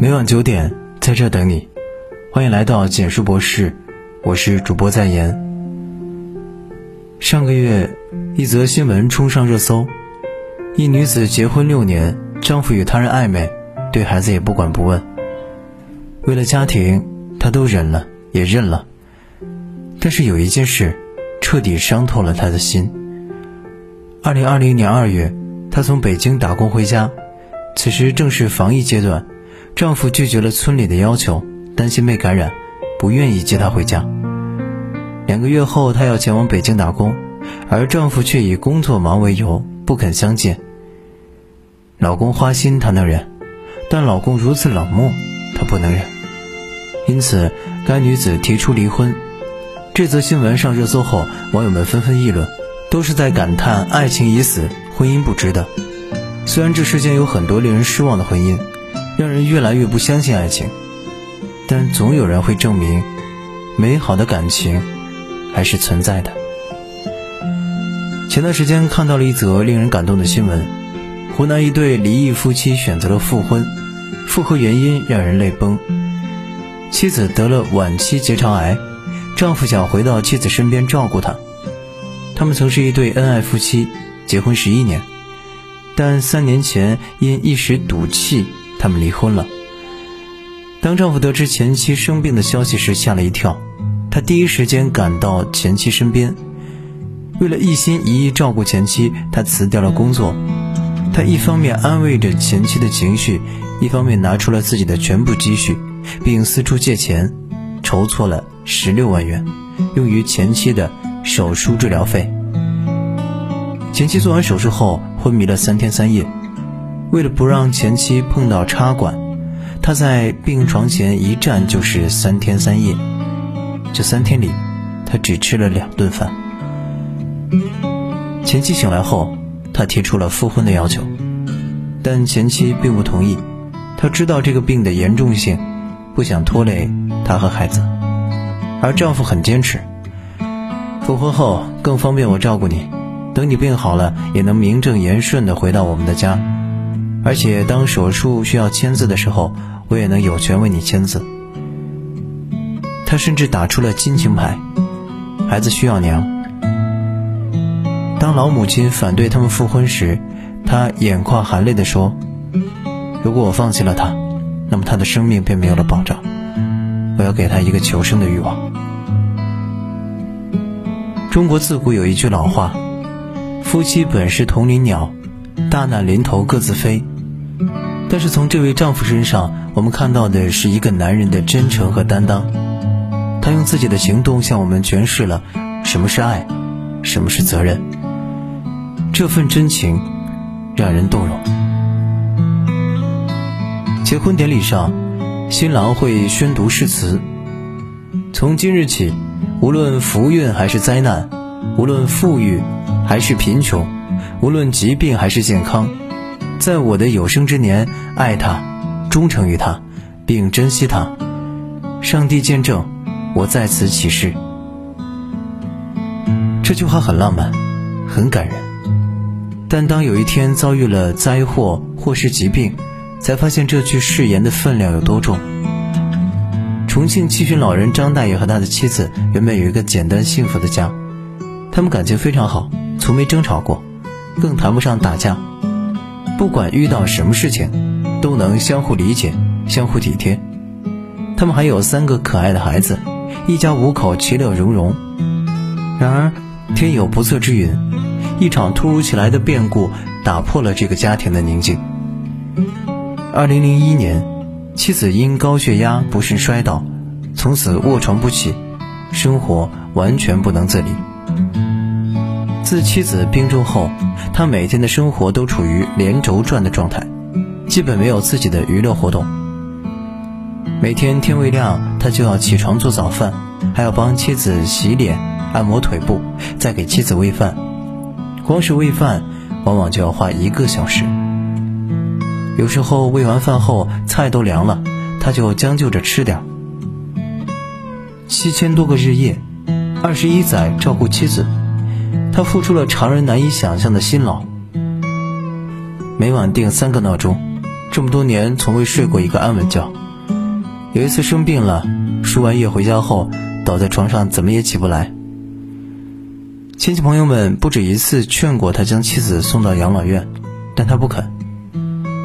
每晚九点，在这等你。欢迎来到简书博士，我是主播在言。上个月，一则新闻冲上热搜：一女子结婚六年，丈夫与他人暧昧，对孩子也不管不问。为了家庭，她都忍了，也认了。但是有一件事，彻底伤透了她的心。二零二零年二月，她从北京打工回家，此时正是防疫阶段。丈夫拒绝了村里的要求，担心被感染，不愿意接她回家。两个月后，她要前往北京打工，而丈夫却以工作忙为由不肯相见。老公花心，她能忍；但老公如此冷漠，她不能忍。因此，该女子提出离婚。这则新闻上热搜后，网友们纷纷议论，都是在感叹爱情已死，婚姻不值得。虽然这世间有很多令人失望的婚姻。让人越来越不相信爱情，但总有人会证明，美好的感情还是存在的。前段时间看到了一则令人感动的新闻：湖南一对离异夫妻选择了复婚，复合原因让人泪崩。妻子得了晚期结肠癌，丈夫想回到妻子身边照顾她。他们曾是一对恩爱夫妻，结婚十一年，但三年前因一时赌气。他们离婚了。当丈夫得知前妻生病的消息时，吓了一跳。他第一时间赶到前妻身边，为了一心一意照顾前妻，他辞掉了工作。他一方面安慰着前妻的情绪，一方面拿出了自己的全部积蓄，并四处借钱，筹措了十六万元，用于前妻的手术治疗费。前妻做完手术后昏迷了三天三夜。为了不让前妻碰到插管，他在病床前一站就是三天三夜。这三天里，他只吃了两顿饭。前妻醒来后，他提出了复婚的要求，但前妻并不同意。他知道这个病的严重性，不想拖累他和孩子，而丈夫很坚持。复婚后更方便我照顾你，等你病好了，也能名正言顺地回到我们的家。而且，当手术需要签字的时候，我也能有权为你签字。他甚至打出了亲情牌，孩子需要娘。当老母亲反对他们复婚时，他眼眶含泪地说：“如果我放弃了他，那么他的生命便没有了保障。我要给他一个求生的欲望。”中国自古有一句老话：“夫妻本是同林鸟，大难临头各自飞。”但是从这位丈夫身上，我们看到的是一个男人的真诚和担当。他用自己的行动向我们诠释了什么是爱，什么是责任。这份真情让人动容。结婚典礼上，新郎会宣读誓词：从今日起，无论福运还是灾难，无论富裕还是贫穷，无论疾病还是健康。在我的有生之年，爱他，忠诚于他，并珍惜他。上帝见证，我在此起誓。这句话很浪漫，很感人。但当有一天遭遇了灾祸或是疾病，才发现这句誓言的分量有多重。重庆七旬老人张大爷和他的妻子原本有一个简单幸福的家，他们感情非常好，从没争吵过，更谈不上打架。不管遇到什么事情，都能相互理解、相互体贴。他们还有三个可爱的孩子，一家五口其乐融融。然而，天有不测之云，一场突如其来的变故打破了这个家庭的宁静。二零零一年，妻子因高血压不慎摔倒，从此卧床不起，生活完全不能自理。自妻子病重后，他每天的生活都处于连轴转的状态，基本没有自己的娱乐活动。每天天未亮，他就要起床做早饭，还要帮妻子洗脸、按摩腿部，再给妻子喂饭。光是喂饭，往往就要花一个小时。有时候喂完饭后，菜都凉了，他就将就着吃点。七千多个日夜，二十一载照顾妻子。他付出了常人难以想象的辛劳，每晚定三个闹钟，这么多年从未睡过一个安稳觉。有一次生病了，输完液回家后倒在床上，怎么也起不来。亲戚朋友们不止一次劝过他将妻子送到养老院，但他不肯。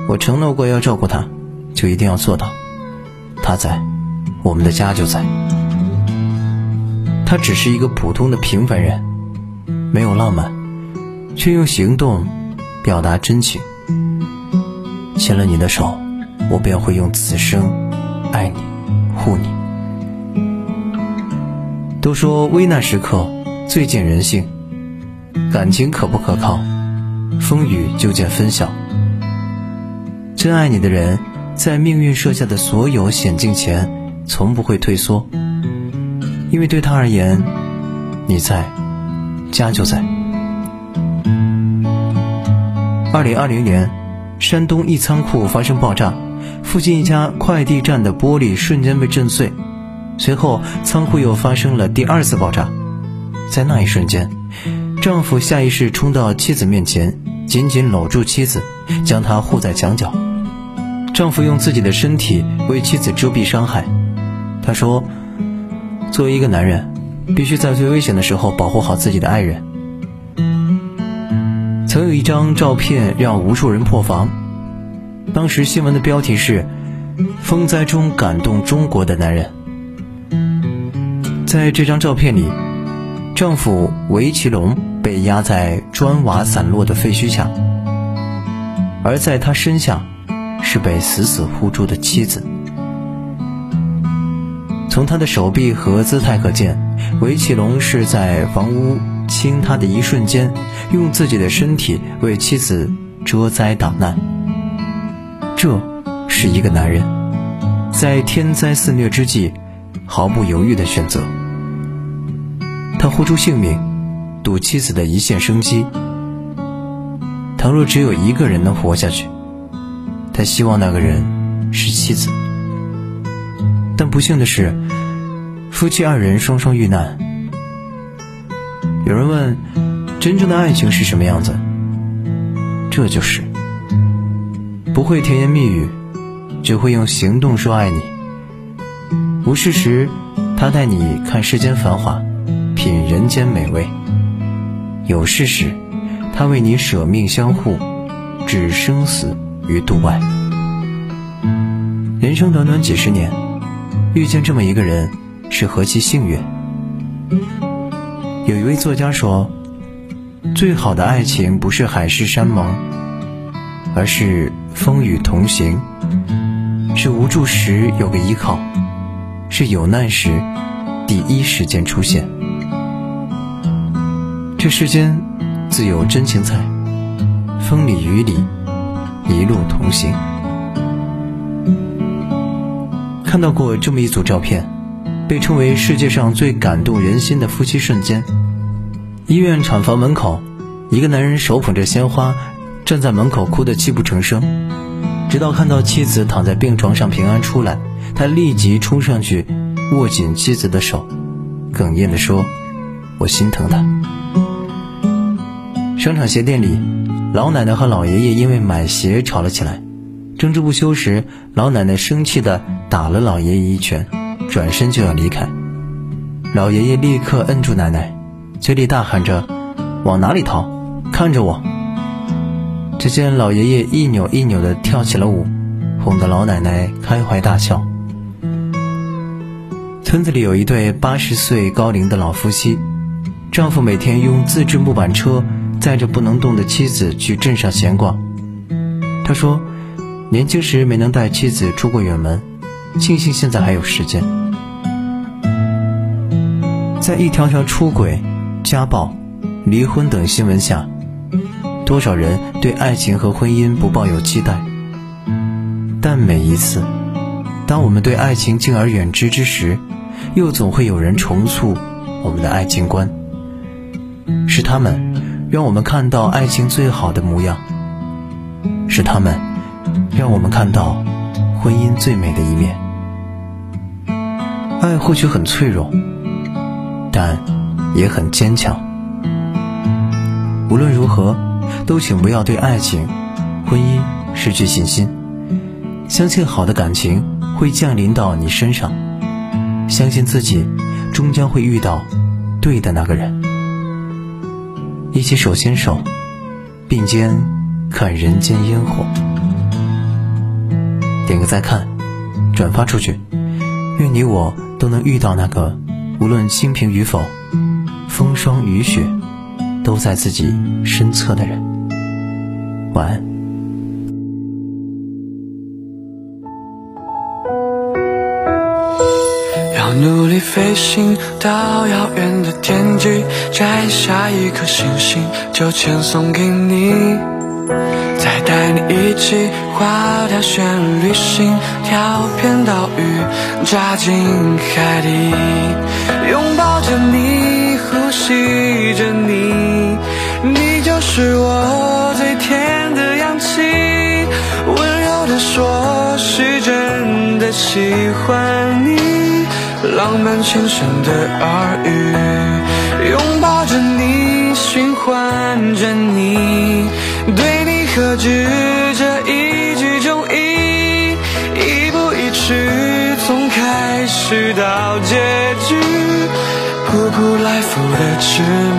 我承诺过要照顾他，就一定要做到。他在，我们的家就在。他只是一个普通的平凡人，没有浪漫，却用行动表达真情。牵了你的手，我便会用此生爱你、护你。都说危难时刻最见人性，感情可不可靠，风雨就见分晓。真爱你的人，在命运设下的所有险境前，从不会退缩，因为对他而言，你在，家就在。二零二零年。山东一仓库发生爆炸，附近一家快递站的玻璃瞬间被震碎，随后仓库又发生了第二次爆炸。在那一瞬间，丈夫下意识冲到妻子面前，紧紧搂住妻子，将她护在墙角。丈夫用自己的身体为妻子遮蔽伤害。他说：“作为一个男人，必须在最危险的时候保护好自己的爱人。”曾有一张照片让无数人破防，当时新闻的标题是“风灾中感动中国的男人”。在这张照片里，丈夫韦其龙被压在砖瓦散落的废墟下，而在他身下是被死死护住的妻子。从他的手臂和姿态可见，韦启龙是在房屋。倾塌的一瞬间，用自己的身体为妻子遮灾挡难。这是一个男人，在天灾肆虐之际，毫不犹豫的选择。他豁出性命，赌妻子的一线生机。倘若只有一个人能活下去，他希望那个人是妻子。但不幸的是，夫妻二人双双遇难。有人问：“真正的爱情是什么样子？”这就是不会甜言蜜语，只会用行动说爱你。无事时，他带你看世间繁华，品人间美味；有事时，他为你舍命相护，置生死于度外。人生短短几十年，遇见这么一个人，是何其幸运！有一位作家说：“最好的爱情不是海誓山盟，而是风雨同行；是无助时有个依靠，是有难时第一时间出现。这世间自有真情在，风里雨里一路同行。”看到过这么一组照片，被称为世界上最感动人心的夫妻瞬间。医院产房门口，一个男人手捧着鲜花，站在门口哭得泣不成声。直到看到妻子躺在病床上平安出来，他立即冲上去握紧妻子的手，哽咽地说：“我心疼她。”商场鞋店里，老奶奶和老爷爷因为买鞋吵了起来，争执不休时，老奶奶生气地打了老爷爷一拳，转身就要离开。老爷爷立刻摁住奶奶。嘴里大喊着：“往哪里逃？看着我！”只见老爷爷一扭一扭地跳起了舞，哄得老奶奶开怀大笑。村子里有一对八十岁高龄的老夫妻，丈夫每天用自制木板车载着不能动的妻子去镇上闲逛。他说：“年轻时没能带妻子出过远门，庆幸现在还有时间。”在一条条出轨。家暴、离婚等新闻下，多少人对爱情和婚姻不抱有期待？但每一次，当我们对爱情敬而远之之时，又总会有人重塑我们的爱情观。是他们让我们看到爱情最好的模样，是他们让我们看到婚姻最美的一面。爱或许很脆弱，但。也很坚强。无论如何，都请不要对爱情、婚姻失去信心。相信好的感情会降临到你身上，相信自己终将会遇到对的那个人，一起手牵手，并肩看人间烟火。点个再看，转发出去，愿你我都能遇到那个无论清贫与否，风霜雨雪都在自己身侧的人。晚安。要努力飞行到遥远的天际，摘下一颗星星，就签送给你。再带你一起划条旋律行，跳片岛屿，扎进海底，拥抱着你，呼吸着你，你就是我最甜的氧气。温柔的说，是真的喜欢你，浪漫轻声的耳语，拥抱着你，循环着，你。何止这一句中意，一步一曲，从开始到结局，苦苦来复的痴迷。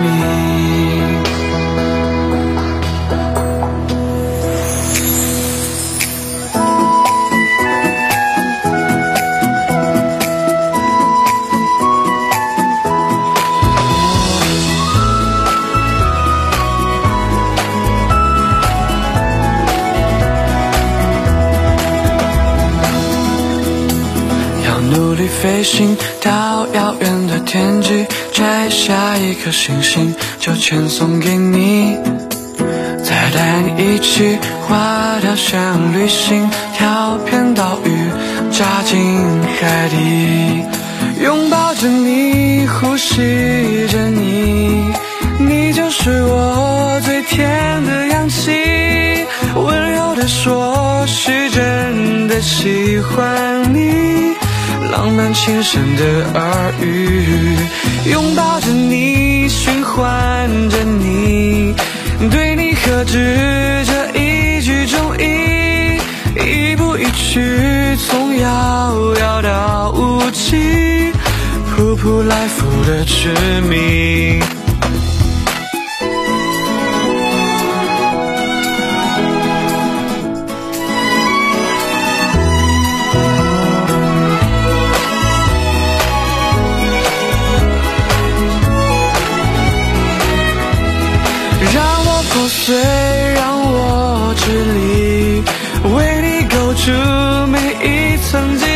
颗星星，就全送给你。再带你一起划条旋律行，跳片岛屿，扎进海底，拥抱着你，呼吸着你，你就是我最甜的氧气。温柔的说，是真的喜欢你。浪漫轻声的耳语，拥抱着你，循环着你，对你何止这一句中意，一步一曲，从遥遥到无期，扑扑来复的痴迷。虽让我执迷为你构筑每一层。